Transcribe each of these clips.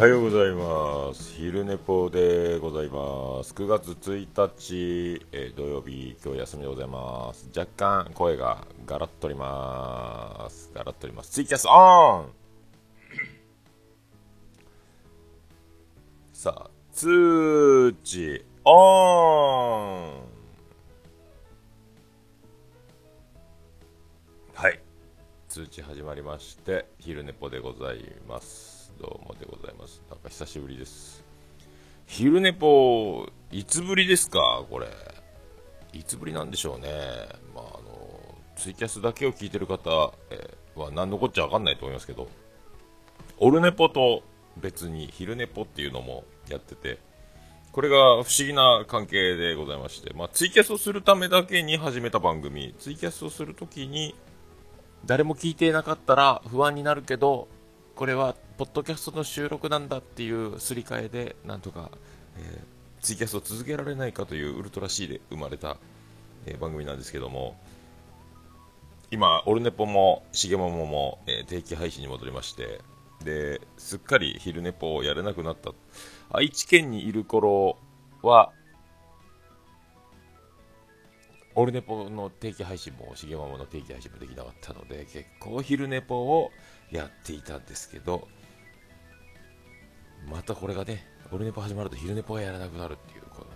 はようございます。昼寝ぽでございます。9月1日、えー、土曜日今日休みでございます。若干声がガラッとります。ガラッとります。ツイキャスオン!さあ通知オン!はい。通知始まりまして昼寝ぽでございます。どうもでございます。なんか久しぶりです。昼寝ぽ、いつぶりですか？これ。いつぶりなんでしょうね。まあ、あの、ツイキャスだけを聞いてる方、え、は何のこっちゃわかんないと思いますけど、オルネポと別に昼寝ぽっていうのもやってて、これが不思議な関係でございまして、まあ、ツイキャスをするためだけに始めた番組、ツイキャスをするときに、誰も聞いていなかったら不安になるけど、これはポッドキャストの収録なんだっていうすり替えでなんとか、えー、ツイキャストを続けられないかというウルトラ C で生まれた、えー、番組なんですけども今オルネポもしげももも、えー、定期配信に戻りましてですっかり昼寝ぽをやれなくなった。愛知県にいる頃はオルネポの定期配信も、しげまもの定期配信もできなかったので、結構昼寝ぽをやっていたんですけど、またこれがね、オルネポ始まると昼ネポがやらなくなるっていう、この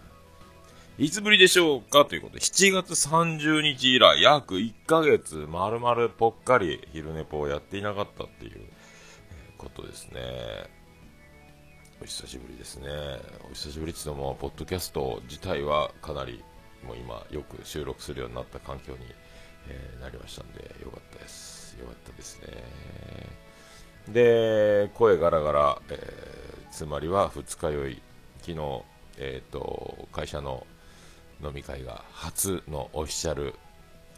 いつぶりでしょうか？ということで、7月30日以来、約1ヶ月、丸々ぽっかり昼ネポをやっていなかったっていうことですね。お久しぶりですね。お久しぶりっていうのも、ポッドキャスト自体はかなり、もう今、よく収録するようになった環境に、えー、なりましたんで、よかったです。よかったですね。で、声ガラガラ、えーつまりは二日酔い。昨日、えーと、会社の飲み会が初のオフィシャル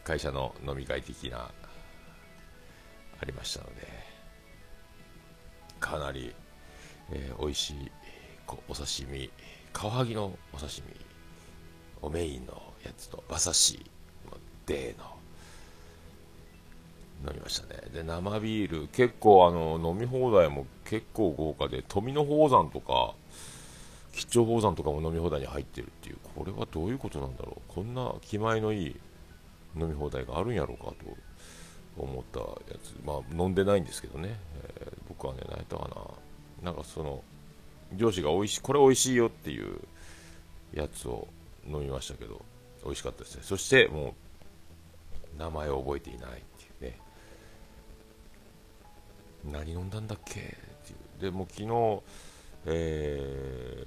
会社の飲み会的なありましたのでかなり、えー、美味しいお刺身カワハギのお刺身をメインのやつと馬刺しデーの飲みましたね。で生ビール結構あの飲み放題も結構豪華で富野宝山とか吉兆宝山とかも飲み放題に入ってるっていうこれはどういうことなんだろう。こんな気前のいい飲み放題があるんやろうかと思ったやつ。まあ飲んでないんですけどね、えー、僕はね泣いたかな。なんかその上司が美味しいこれ美味しいよっていうやつを飲みましたけど美味しかったですね。そしてもう名前を覚えていないっていうね。何飲んだんだっけ？っていう。でも昨日、え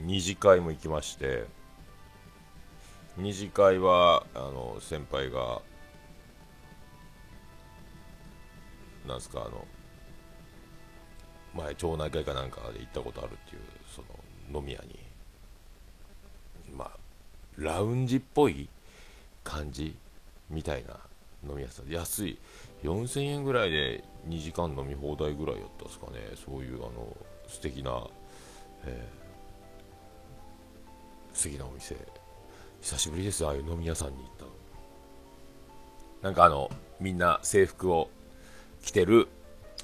ー、2次会も行きまして2次会はあの先輩がなんすかあの前町内会かなんかで行ったことあるっていうその飲み屋に。まあラウンジっぽい感じみたいな飲み屋さん安い。4000円ぐらいで2時間飲み放題ぐらいやったんですかね。そういうあの素敵な、えー、素敵なお店。久しぶりですああいう飲み屋さんに行ったの。なんかあのみんな制服を着てる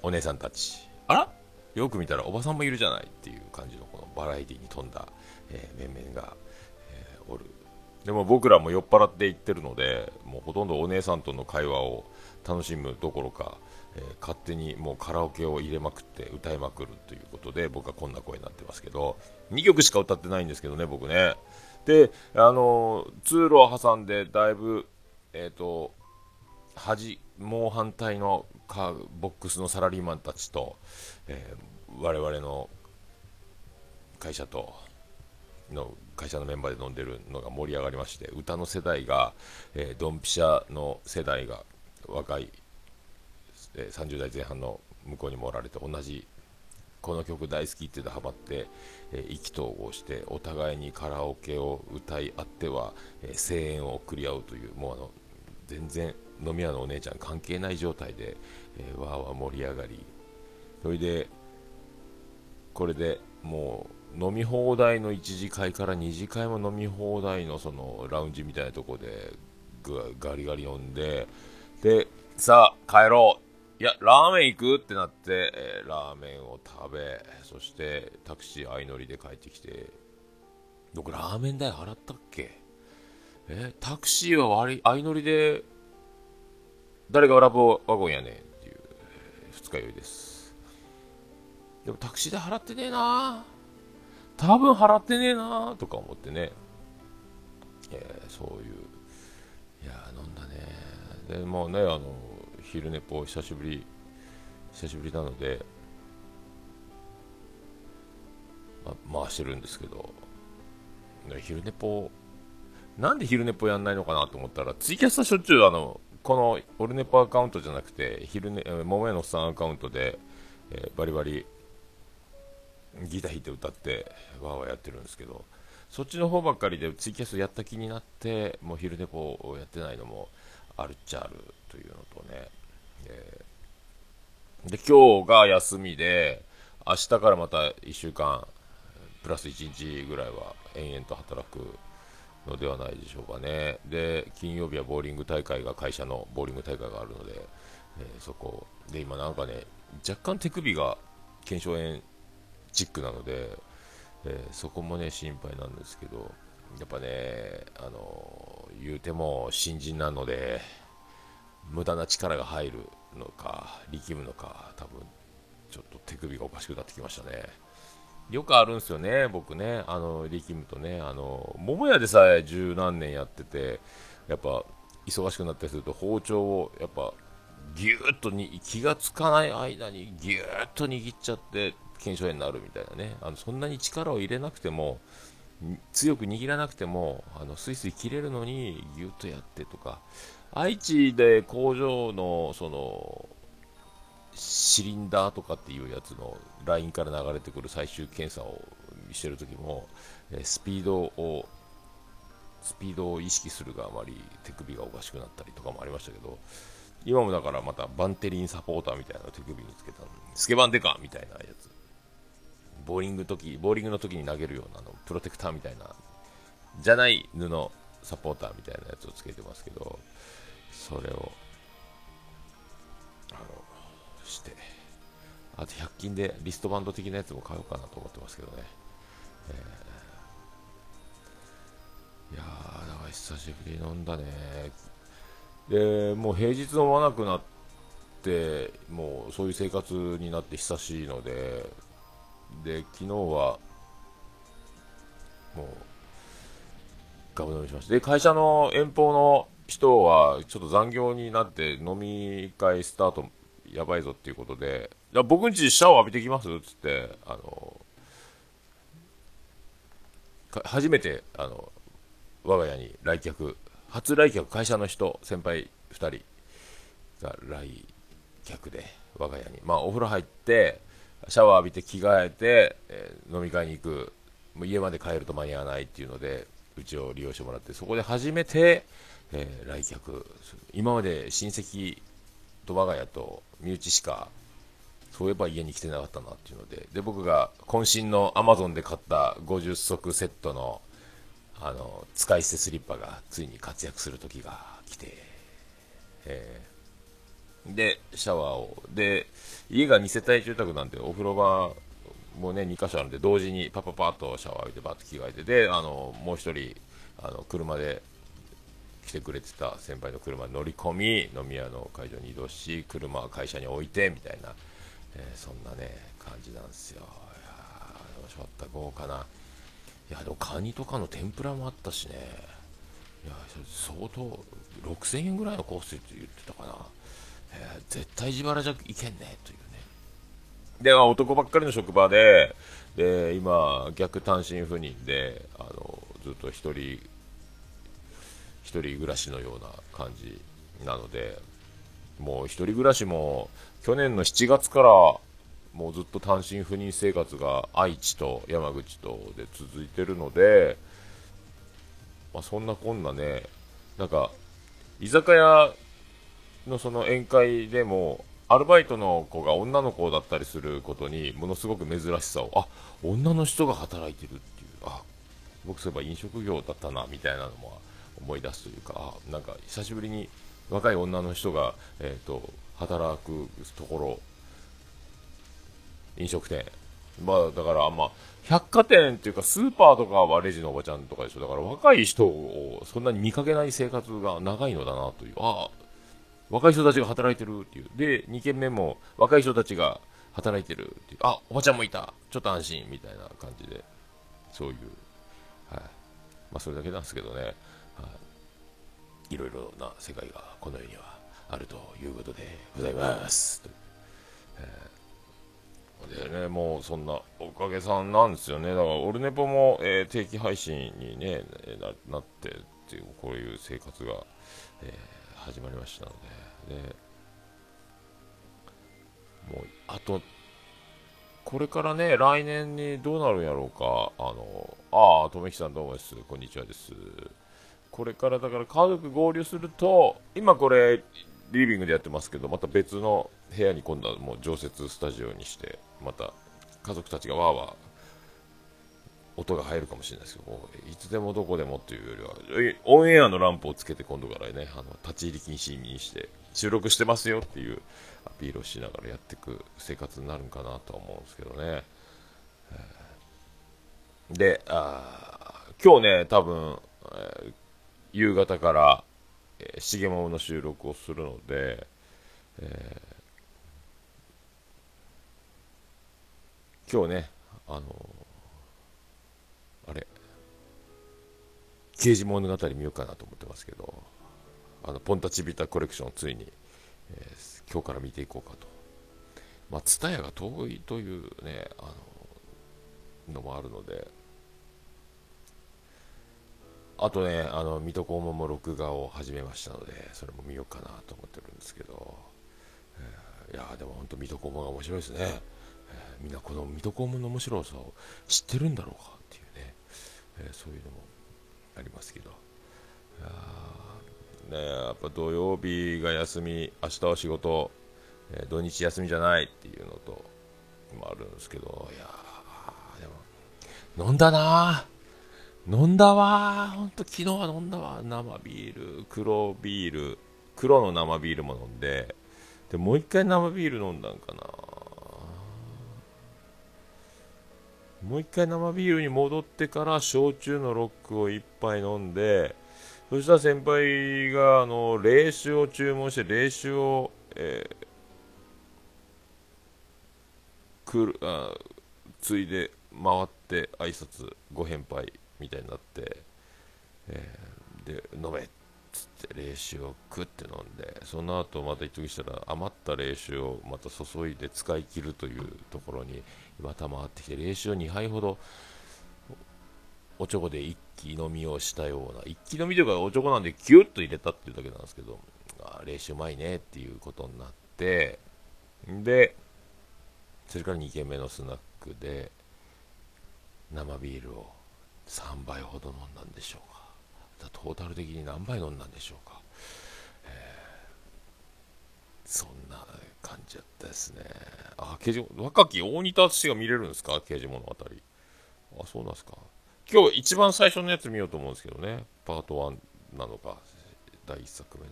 お姉さんたち。あら？よく見たらおばさんもいるじゃないっていう感じのこのバラエティに富んだ、えー、面々が、えー、おる。でも僕らも酔っ払って行ってるのでもうほとんどお姉さんとの会話を楽しむどころか、えー、勝手にもうカラオケを入れまくって歌いまくるということで僕はこんな声になってますけど2曲しか歌ってないんですけどね僕ね。であの通路を挟んでだいぶえっ、ー、と端もう反対のカボックスのサラリーマンたちと、えー、我々の会社との会社のメンバーで飲んでるのが盛り上がりまして歌の世代が、えー、ドンピシャの世代が若い、え、30代前半の向こうにもおられて同じこの曲大好きって言ってハマって、えー、意気投合してお互いにカラオケを歌い合っては、えー、声援を送り合うというもうあの全然飲み屋のお姉ちゃん関係ない状態で、えー、わーわー盛り上がり。それでこれでもう飲み放題の1次会から2次会も飲み放題のそのラウンジみたいなとこでガリガリ飲んでで、さあ、帰ろう。いや、ラーメン行くってなって、えー、ラーメンを食べ、そしてタクシー相乗りで帰ってきて、僕ラーメン代払ったっけ？えタクシーは割相乗りで、誰がラブワゴンやねんっていう、二日酔いです。でもタクシー代払ってねえな。多分払ってねえなとか思ってね、えー、そういう、で、もうね、あの、昼寝ぽ久しぶり、久しぶりなので、ま、回してるんですけど、昼寝ぽなんで昼寝ぽやんないのかなと思ったら、ツイキャスはしょっちゅうあの、このオルネポアカウントじゃなくて、昼寝、桃屋のおっさんアカウントで、えー、バリバリギター弾いて歌って、わーわーやってるんですけど、そっちの方ばっかりでツイキャスやった気になって、もう昼寝ぽをやってないのもあるっちゃあるというのとね、えー、で、今日が休みで、明日からまた1週間、プラス1日ぐらいは延々と働くのではないでしょうかね。で、金曜日はボーリング大会が、会社のボーリング大会があるので、えー、そこ、で、今なんかね、若干手首が腱鞘炎チックなので、えー、そこもね、心配なんですけど、やっぱね、あの言うても新人なので、無駄な力が入るのか、力むのか、多分ちょっと手首がおかしくなってきましたね。よくあるんですよね、僕ね、あの力むとね、あの桃屋でさえ十何年やってて、やっぱ忙しくなったりすると包丁をやっぱぎゅーっとに気がつかない間にぎゅーっと握っちゃって腱鞘炎になるみたいなね、あのそんなに力を入れなくても、強く握らなくても、あのスイスイ切れるのにぎゅっとやってとか、愛知で工場のそのシリンダーとかっていうやつのラインから流れてくる最終検査をしてる時も、スピードをスピードを意識するがあまり手首がおかしくなったりとかもありましたけど今もだからまたバンテリンサポーターみたいな手首につけたスケバンデカみたいなやつ。ボーリング時ボーリングの時に投げるようなのプロテクターみたいなじゃない布サポーターみたいなやつをつけてますけどそれをあのしてあと100均でリストバンド的なやつも買おうかなと思ってますけどね、えー、いやーだから久しぶりに飲んだね。でもう平日飲まなくなってもうそういう生活になって久しいのでで昨日はもうガブ飲みしました。で会社の遠方の人はちょっと残業になって飲み会スタートやばいぞっていうことで、じゃ僕んちシャワー浴びてきます？っつって、あの、初めて、あの、我が家に来客、初来客、会社の人、先輩2人が来客で、我が家に。まあ、お風呂入って、シャワー浴びて着替えて、えー、飲み会に行く。もう家まで帰ると間に合わないっていうので、うちを利用してもらって、そこで初めて、えー、来客。今まで親戚と我が家と身内しか、そういえば家に来てなかったなっていうので、で、僕が渾身の Amazon で買った50足セットの、あの、使い捨てスリッパがついに活躍する時が来て、え、で、シャワーを、で、家が2世帯住宅なんでお風呂場もね、2箇所あるんで、同時にパパパッとシャワー浴びてバッと着替えて、で、あの、もう1人、あの、車で来てくれてた先輩の車に乗り込み飲み屋の会場に移動し車は会社に置いてみたいな、えー、そんなね感じなんですよ。いやー面白かった豪華な。いやでもカニとかの天ぷらもあったしね。いや相当6000円ぐらいのコースって言ってたかな、え、絶対自腹じゃいけんねというね。で、男ばっかりの職場でで今逆単身赴任であのずっと1人一人暮らしのような感じなので、もう一人暮らしも去年の7月からもうずっと単身赴任生活が愛知と山口とで続いてるので、まあ、そんなこんなね、なんか居酒屋のその宴会でもアルバイトの子が女の子だったりすることにものすごく珍しさをあ女の人が働いてるっていうあ僕そういえば飲食業だったなみたいなのも思い出すというか、なんか久しぶりに若い女の人が、えーと、働くところ飲食店。まあだからあんま百貨店っていうかスーパーとかはレジのおばちゃんとかでしょ。だから若い人をそんなに見かけない生活が長いのだなというああ若い人たちが働いてるっていう。で2軒目も若い人たちが働いてるっていう。あおばちゃんもいた。ちょっと安心みたいな感じで。そういう。はい。まあそれだけなんですけどね、はい、いろいろな世界がこの世にはあるということでございます。えー、でね、もうそんなおかげさんなんですよね。だから、オルネポも、えー、定期配信にねな、なってっていう、こういう生活が、えー、始まりましたので、で、もう、あと、これからね、来年にどうなるんやろうか。あの、ああ、とめきさんどうもです。こんにちはです。これからだから家族合流すると、今これ、リビングでやってますけど、また別の部屋に今度はもう常設スタジオにして、また家族たちがわーわー音が入るかもしれないですけど、いつでもどこでもっていうよりは、オンエアのランプをつけて今度からね、あの立ち入り禁止にして、収録してますよっていうアピールをしながらやっていく生活になるんかなとは思うんですけどね。で、あ今日ね、多分、え、夕方から、えー、重桃の収録をするので、えー、今日ね、あの、あれ、刑事物語見ようかなと思ってますけど、あのポンタチビタコレクションついに、えー、今日から見ていこうかと。まあ、ツタヤが遠いというね、あののもあるので、あとね、あの、水戸黄門も録画を始めましたので、それも見ようかなと思ってるんですけど、えー、いやでも本当水戸黄門が面白いですね。みんなこの水戸黄門の面白さを知ってるんだろうか、えー、そういうのもありますけど。やね、やっぱ土曜日が休み、明日は仕事、え土日休みじゃないっていうのと、もあるんですけど、いやでも、飲んだな。飲んだわほんと昨日は飲んだわ生ビール黒ビール黒の生ビールも飲んででもう一回生ビール飲んだんかなもう一回生ビールに戻ってから焼酎のロックを一杯飲んでそしたら先輩があの冷酒を注文して冷酒を、えー、くるあついで回って挨拶ご返杯みたいになって、えー、で飲めっつって冷酒を食って飲んでその後また一時したら余った冷酒をまた注いで使い切るというところにまた回ってきて冷酒を2杯ほどおちょこで一気飲みをしたような一気飲みというかおちょこなんでギュッと入れたっていうだけなんですけどあ冷酒うまいねっていうことになってでそれから2軒目のスナックで生ビールを3杯ほど飲んだんでしょうか。トータル的に何杯飲んだんでしょうか、えー、そんな感じだったですね。あ刑事若き大仁田淳が見れるんですか？刑事物語あそうなんですか。今日一番最初のやつ見ようと思うんですけどね。パート1なのか第1作目ね、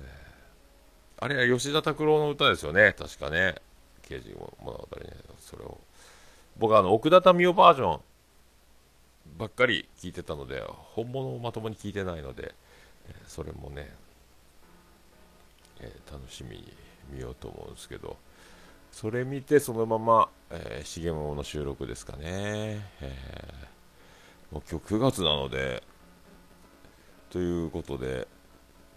えー、あれは吉田拓郎の歌ですよね。確かね。刑事物語ね。それを。僕はあの奥田民生バージョンばっかり聞いてたので本物をまともに聞いてないので、えそれもね、えー、楽しみに見ようと思うんですけどそれ見てそのまま、えー、重桃の収録ですかね、えー、もう今日9月なのでということで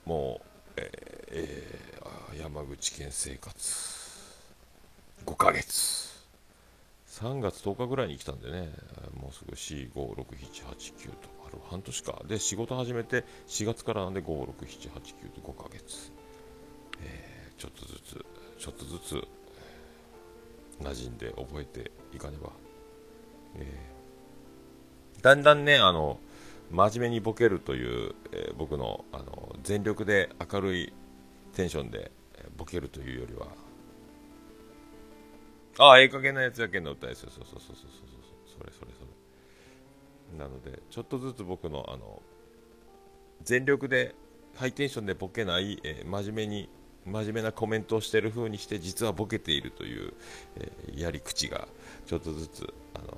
もう、えーえー、山口県生活5ヶ月3月10日ぐらいに来たんでね、もうすぐ4、5、6、7、8、9と、ある半年か。で、仕事始めて4月からなんで5、6、7、8、9と5ヶ月。えー、ちょっとずつ、ちょっとずつ、馴染んで覚えていかねば。えー、だんだんね、あの、真面目にボケるという、えー、僕のあの全力で明るいテンションでボケるというよりは、ああ、ええ加減なやつやけんの歌ですよ。そうそうそうそうそうそう。それそれそれ。なので、ちょっとずつ僕の、あの、全力で、ハイテンションでボケない、えー、真面目に真面目なコメントをしている風にして実はボケているという、えー、やり口がちょっとずつあの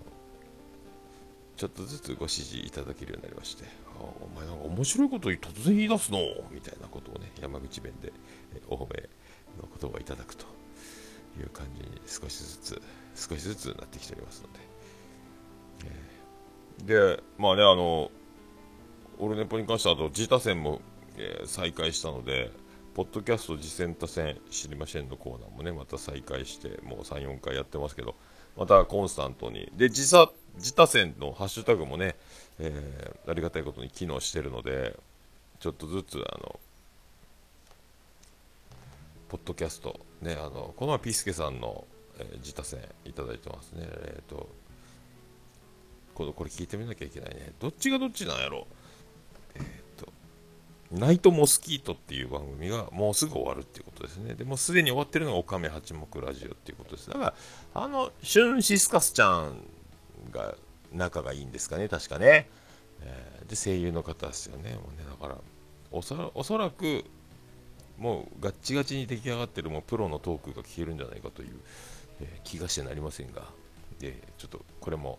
ちょっとずつご指示いただけるようになりましてお前なんか面白いこと突然言い出すのみたいなことをね山口弁で、えお褒めの言葉をいただくという感じに少しずつ少しずつなってきておりますので、えー、でまあねあのオルネポに関してはあと自他戦も、えー、再開したのでポッドキャスト次戦他戦知りませんのコーナーもねまた再開してもう34回やってますけどまたコンスタントに。で自他自他戦のハッシュタグもね、えー、ありがたいことに機能してるのでちょっとずつあのポッドキャストねあのこの前ピースケさんの、えー、自他戦いただいてますね。えっ、ー、とこれ聞いてみなきゃいけないね。どっちがどっちなんやろ？えっ、ー、ナイトモスキートっていう番組がもうすぐ終わるっていうことですね。でもすでに終わってるのがオカメ八目ラジオっていうことです。だから、あの、シュンシスカスちゃんが仲がいいんですかね、確かね。えー、で、声優の方ですよね。もうねだからおそら、おそらく、もうガッチガチに出来上がってるもうプロのトークが聞けるんじゃないかという、えー、気がしてなりませんが、で、ちょっとこれも、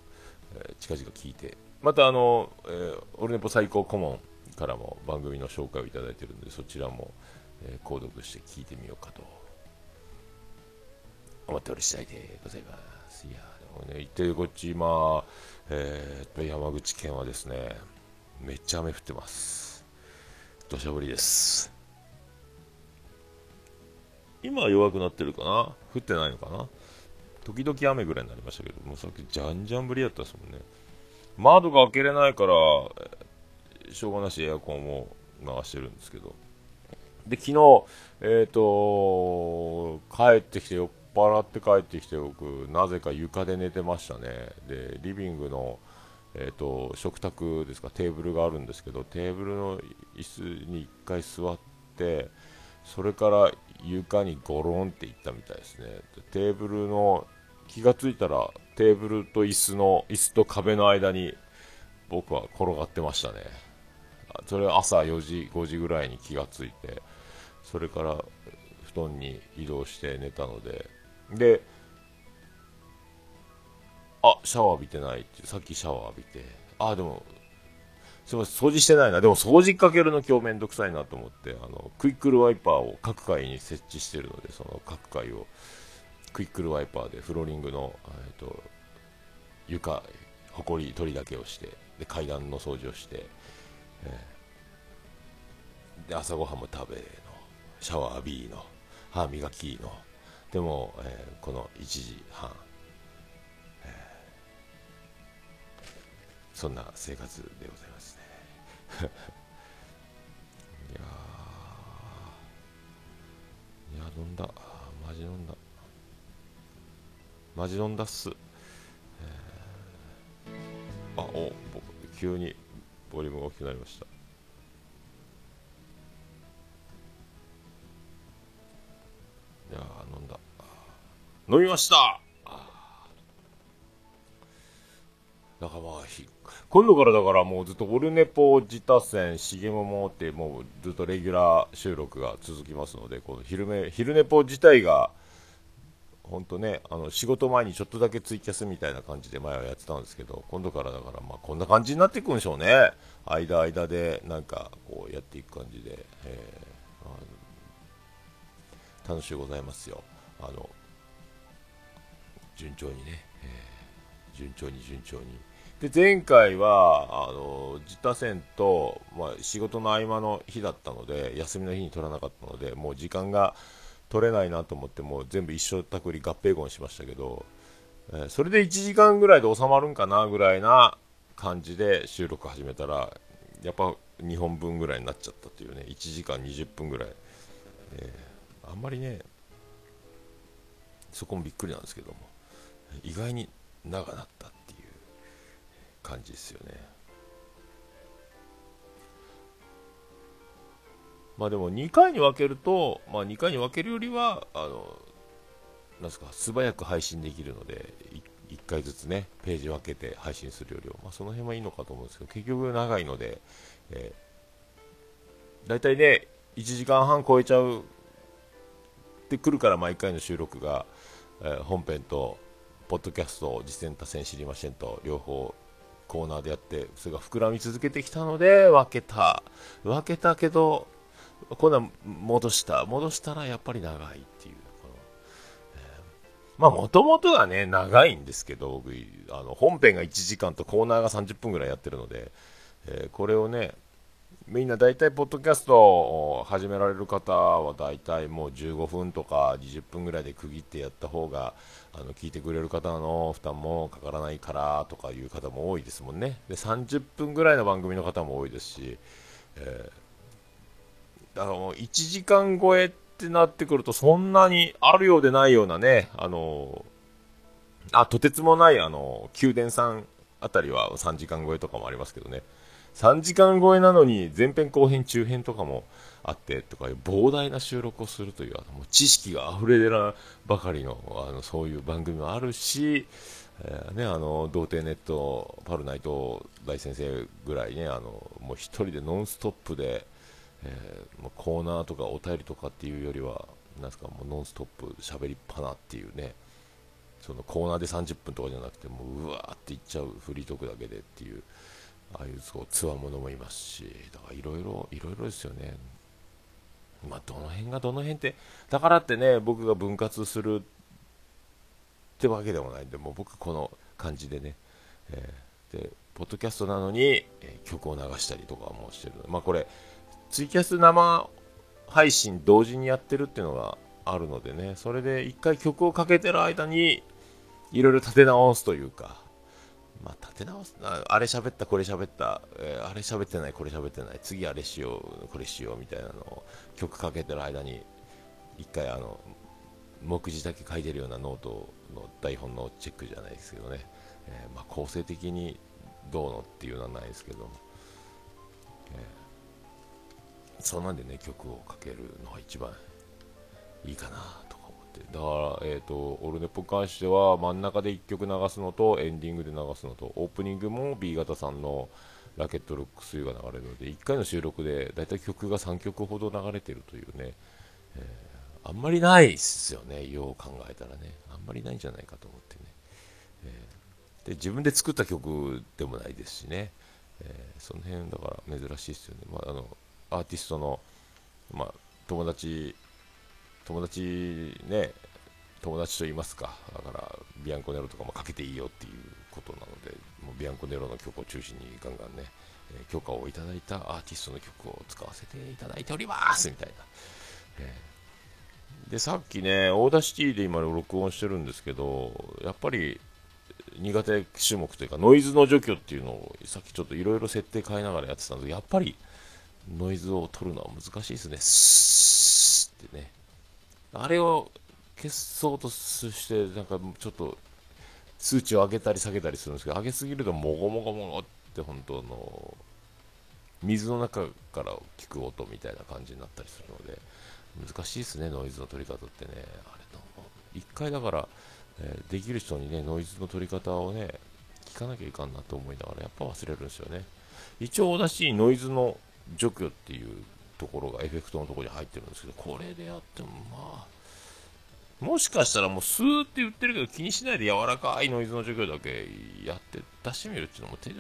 えー、近々聞いて、またあの、えー、オルネポ最高顧問、からも番組の紹介をいただいているのでそちらも、えー、購読して聞いてみようかと。思っており次第でございます。いやでもね行ってこっち今、えー、山口県はですねめっちゃ雨降ってます。土砂降りです。今は弱くなってるかな？降ってないのかな？時々雨ぐらいになりましたけどもうさっきじゃんじゃん降りやったですもんね。窓が開けれないから、しょうがなしエアコンを回してるんですけど、で、昨日、えっ、ー、と、帰ってきて、酔っ払って帰ってきて、僕、なぜか床で寝てましたね。で、リビングの、えーと、食卓ですかテーブルがあるんですけどテーブルの椅子に1回座ってそれから床にゴロンっていったみたいですね。テーブルの気がついたらテーブルと椅子の椅子と壁の間に僕は転がってましたね。それは朝4時5時ぐらいに気がついてそれから布団に移動して寝たのでであシャワー浴びてないってさっきシャワー浴びてあでもすみません掃除してないな。でも掃除かけるの今日めんどくさいなと思ってあのクイックルワイパーを各階に設置してるのでその各階をクイックルワイパーでフローリングの、えーと、床ほこり取りだけをしてで階段の掃除をしてえー、で朝ごはんも食べの。シャワー浴びの歯磨きの。でも、えー、この1時半、えー、そんな生活でございますね。いやいや飲んだ。マジ飲んだ。マジ飲んだっす、えー、あお急にボリュームが大きくなりました。いや飲んだ。飲みました。だからまあ今度からだからもうずっとオルネポ自他戦重桃ってもうずっとレギュラー収録が続きますのでこの昼め昼ネポ自体が本当ね、あの仕事前にちょっとだけツイキャスみたいな感じで前はやってたんですけど、今度からだから、まあ、こんな感じになっていくんでしょうね、間間でなんかこうやっていく感じで、えー、楽しゅうございますよ、あの順調にね、えー、順調に順調に。で前回はあの自他戦と、まあ、仕事の合間の日だったので休みの日に取らなかったのでもう時間が取れないなと思ってもう全部一緒たくり合併号にしましたけど、えー、それで1時間ぐらいで収まるんかなぐらいな感じで収録始めたらやっぱ2本分ぐらいになっちゃったというね1時間20分ぐらい、えー、あんまりねそこもびっくりなんですけども意外に長なったっていう感じですよね。まあでも2回に分けると、まあ、2回に分けるよりはあのなんすか素早く配信できるので 1, 1回ずつねページ分けて配信するよりは、まあ、その辺はいいのかと思うんですけど結局長いので、えー、大体ね1時間半超えちゃうってくるから毎回の収録が、えー、本編とポッドキャスト実践多戦知りませんと両方コーナーでやってそれが膨らみ続けてきたので分けた。分けたけど今度は戻した戻したらやっぱり長いっていうこの、えー、まあもともとはね長いんですけど僕あの本編が1時間とコーナーが30分ぐらいやってるので、えー、これをねみんな大体、ポッドキャストを始められる方は大体もう15分とか20分ぐらいで区切ってやった方があの聞いてくれる方の負担もかからないからとかいう方も多いですもんね。で30分ぐらいの番組の方も多いですし、えー、だからもう1時間超えってなってくるとそんなにあるようでないようなね、あのあ、とてつもない、あの、宮殿さんあたりは3時間超えとかもありますけどね。3時間超えなのに前編後編中編とかもあってとか膨大な収録をするというもう知識が溢れ出らばかりのあのそういう番組もあるし、えー、ね、あの童貞ネットパルナイト大先生ぐらいねあのもう1人でノンストップで、えー、コーナーとかお便りとかっていうよりはなんすかもうノンストップ喋りっぱなっていうね。そのコーナーで30分とかじゃなくてもううわーっていっちゃうフリートークだけでっていうああいうそうつわものもいますしだからいろいろいろいろですよね。まあどの辺がどの辺ってだからってね僕が分割するってわけでもないんでもう僕この感じでね、えー、でポッドキャストなのに、えー、曲を流したりとかもしてる。まあこれツイキャス生配信同時にやってるっていうのがあるのでねそれで1回曲をかけてる間にいろいろ立て直すというかまあ、立て直すあれ喋ったこれ喋った、えー、あれ喋ってないこれ喋ってない次あれしようこれしようみたいなのを曲かけてる間に一回あの目次だけ書いてるようなノートの台本のチェックじゃないですけどね、えー、まあ、構成的にどうのっていうのはないですけど。も、えー、そんなんでね曲をかけるのが一番いいかなとか思って。だから、えーと、オルネポに関しては真ん中で1曲流すのとエンディングで流すのとオープニングも B 型さんのラケットルックスが流れるので1回の収録でだいたい曲が3曲ほど流れてるというね、えー、あんまりないっすよねよう考えたらね。あんまりないんじゃないかと思ってね、えー、で自分で作った曲でもないですしね、えー、その辺だから珍しいですよね、まあ、あのアーティストの、まあ、友達友達ね、友達と言いますか、だからビアンコネロとかもかけていいよっていうことなので、もうビアンコネロの曲を中心にガンガンね、えー、許可をいただいたアーティストの曲を使わせていただいておりますみたいな。えー、で、さっきね、 Audacity で今録音してるんですけど、やっぱり苦手種目というか、ノイズの除去っていうのをさっきちょっといろいろ設定変えながらやってたんですけど、やっぱりノイズを取るのは難しいですね。スーってね。あれを消そうとして、なんかちょっと数値を上げたり下げたりするんですけど、上げすぎるともごもごもごって本当の水の中から聞く音みたいな感じになったりするので、難しいですね、ノイズの取り方ってね。あれ一回だから、えー、できる人にね、ノイズの取り方をね、聞かなきゃいかんなと思いながら、やっぱ忘れるんですよね。一応、だし、ノイズの除去っていうところがエフェクトのところに入ってるんですけど、これでやってもまあ、もしかしたらもうスーって言ってるけど気にしないで柔らかいノイズの授業だけやって出してみるっていうのも手で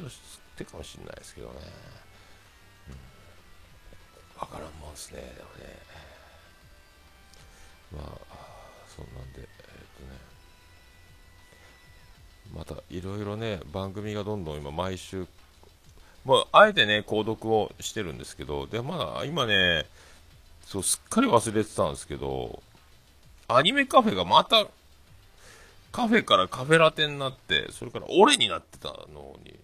手かもしれないですけどね。うん。わからんもんですね、でもね。まあ、そんなんで、えっ、とね。またいろいろね、番組がどんどん今毎週まあ、あえてね、購読をしてるんですけど、で、まあ、今ね、そう、すっかり忘れてたんですけど、アニメカフェがまた、カフェからカフェラテになって、それから俺になってたのに、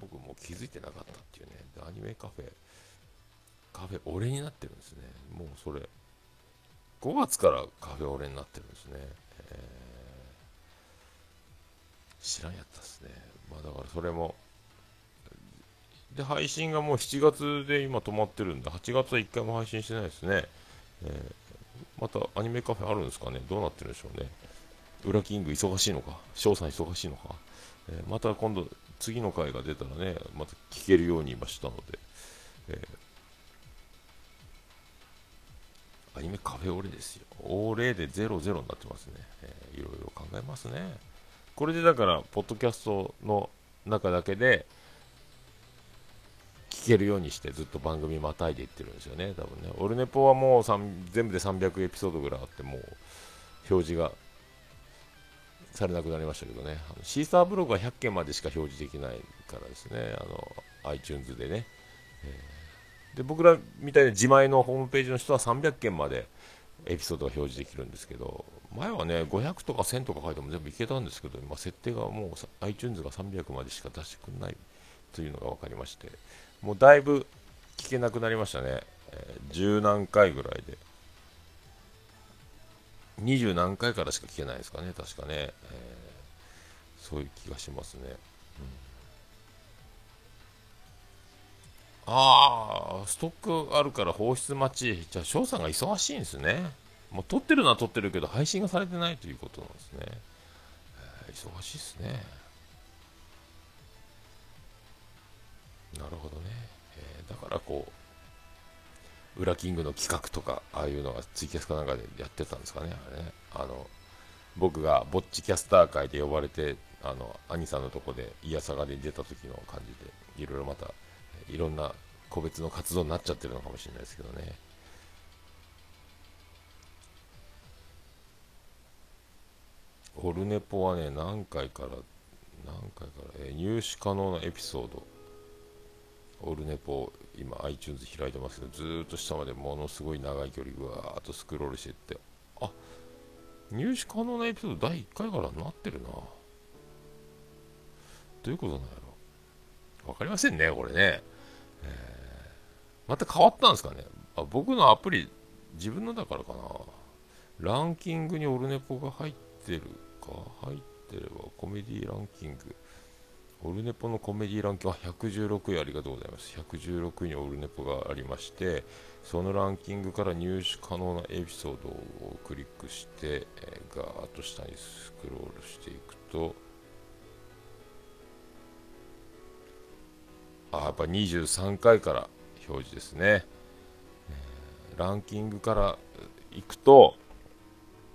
僕もう気づいてなかったっていうね。アニメカフェ、カフェ俺になってるんですね。もうそれ、5月からカフェ俺になってるんですね。えー、知らんやったっすね。まあだからそれも、で、配信がもう7月で今止まってるんで、8月は1回も配信してないですね。えー、またアニメカフェあるんですかねどうなってるんでしょうね。裏キング忙しいのか翔さん忙しいのか、えー、また今度、次の回が出たらね、また聞けるように今したので、えー、アニメカフェオレですよ。オーレで00になってますね。えー、いろいろ考えますね。これでだから、ポッドキャストの中だけで、聞けるようにしてずっと番組またいでいってるんですよね、多分ね。オルネポはもう全部で300エピソードぐらいあって、もう表示がされなくなりましたけどね、あのシーサーブログは100件までしか表示できないからですね、あの iTunes でね。えー、で僕らみたいな自前のホームページの人は300件までエピソードが表示できるんですけど、前はね、500とか1000とか書いても全部いけたんですけど、今、設定がもう iTunes が300までしか出してくれないというのが分かりまして、もうだいぶ聞けなくなりましたね、えー、十何回ぐらいで。20何回からしか聞けないですかね、確かね、えー、そういう気がしますね。うん、ああ、ストックあるから放出待ち、じゃあ翔さんが忙しいんですね。もう撮ってるのは撮ってるけど、配信がされてないということなんですね。えー、忙しいですね。なるほどね。えー、だからこう、ウラキングの企画とか、ああいうのがツイキャスかなんかでやってたんですかね、あれね。あの、僕がぼっちキャスター界で呼ばれて、あの、兄さんのとこで、いやさがで出た時の感じで、いろいろまた、いろんな個別の活動になっちゃってるのかもしれないですけどね。オルネポはね、何回から、何回から、え入手可能なエピソード、オルネポ、今 iTunes 開いてますけど、ずーっと下までものすごい長い距離、ぐわーっとスクロールしていって、あ入手可能なエピソード第1回からなってるな。どういうことなんやろわかりませんね、これね。えー、また変わったんですかねあ僕のアプリ、自分のだからかな。ランキングにオルネポが入ってるか入ってればコメディランキング。オルネポのコメディランキングは116位ありがとうございます。116位にオルネポがありまして、そのランキングから入手可能なエピソードをクリックして、えー、ガーッと下にスクロールしていくと、あ、やっぱ23回から表示ですね。ランキングからいくと、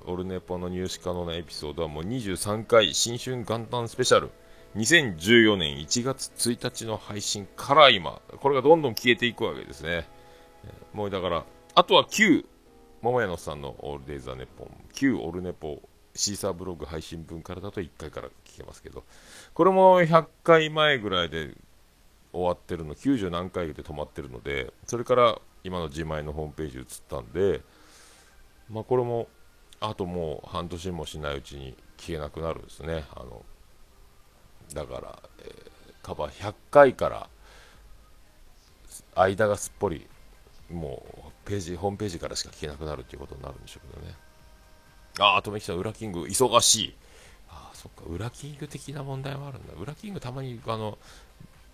オルネポの入手可能なエピソードはもう23回新春元旦スペシャル。2014年1月1日の配信から今、これがどんどん消えていくわけですね。もうだから、あとは旧、桃屋のさんのオールデイザネポン、旧オルネポ、シーサーブログ配信分からだと1回から聞けますけど、これも100回前ぐらいで終わってるの、90何回で止まってるので、それから今の自前のホームページ移ったんで、まあ、これも、あともう半年もしないうちに消えなくなるんですね。あのだから、えー、カバー100回から間がすっぽりもうページホームページからしか聞けなくなるっていうことになるんでしょうけどね。ああとめきさん裏キング忙しい。ああそっか裏キング的な問題もあるんだ。裏キングたまにあの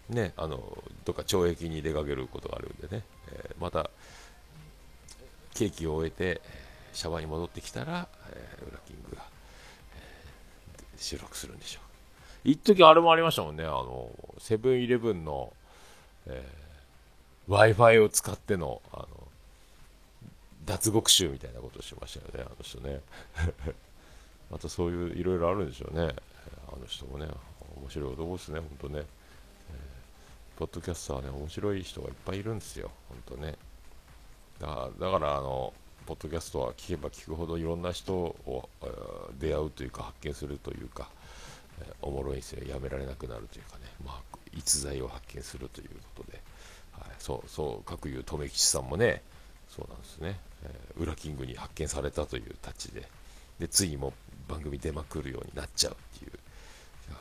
ねあのどっか懲役に出かけることがあるんでね、えー、またケーキを終えてシャワーに戻ってきたら、えー、裏キングが、えー、収録するんでしょう。一時あれもありましたもんね、あの、セブンイレブンの、えー、Wi-Fi を使っての、あの、脱獄集みたいなことをしましたよね、あの人ね。またそういういろいろあるんでしょうね、あの人もね。面白い男ですね、本当ね。えー、ポッドキャスターね、面白い人がいっぱいいるんですよ、本当ね。だからだからあの、ポッドキャストは聞けば聞くほどいろんな人を、えー、出会うというか発見するというか、おもろいんですよやめられなくなるというかね、まあ、逸材を発見するということで、はい、そうそう各いう留吉さんもねそうなんですね、えー、裏キングに発見されたというタッチで。でついにも番組出まくるようになっちゃうっていう。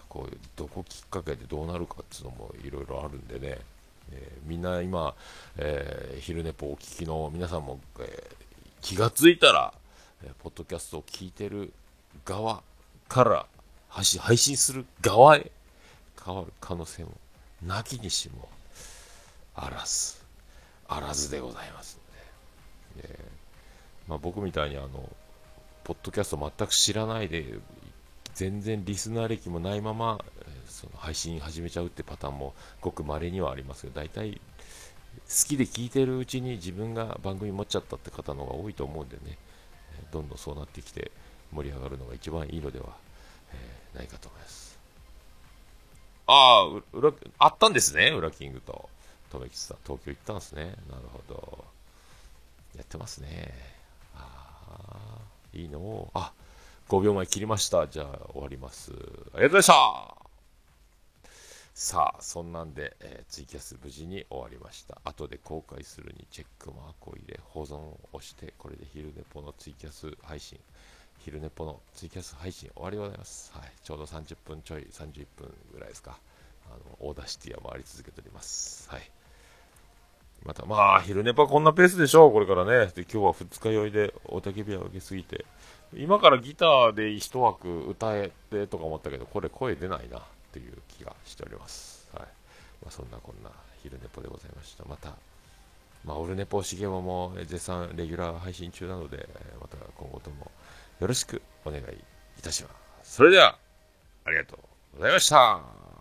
こういうどこきっかけでどうなるかっていうのもいろいろあるんでね、えー、みんな今、えー、昼寝ぽお聞きの皆さんも、えー、気がついたら、えポッドキャストを聞いてる側から配信配信する側へ変わる可能性もなきにしもあらずあらずでございますので、えー、まあ、僕みたいにあのポッドキャスト全く知らないで全然リスナー歴もないまま、その配信始めちゃうってパターンもごく稀にはありますけど大体好きで聞いてるうちに自分が番組持っちゃったって方の方が多いと思うんでね、どんどんそうなってきて盛り上がるのが一番いいのでは、ないかと思います。ああ、裏、あったんですね、裏キングと。とめきさん、東京行ったんですね。なるほど。やってますね。ああ、いいのあ、5秒前切りました。じゃあ終わります。ありがとうございましたさあ、そんなんで、えー、ツイキャス無事に終わりました。後で公開するにチェックマークを入れ、保存を押して、これで昼寝ぽのツイキャス配信、昼寝ぽのツイキャス配信終わりでございます。はい、ちょうど30分ちょい、31分ぐらいですか。あの Audacity は回り続けております。はい。また、まあ、昼寝ぽはこんなペースでしょう、これからね。で、今日は二日酔いで、おたけびを上げすぎて、今からギターで一枠歌えてとか思ったけど、これ声出ないな。という気がしております。はいまあ、そんなこんな昼寝ぽでございました。また、まあ、オルネポしげもも絶賛レギュラー配信中なので、また今後ともよろしくお願いいたします。それでは、ありがとうございました。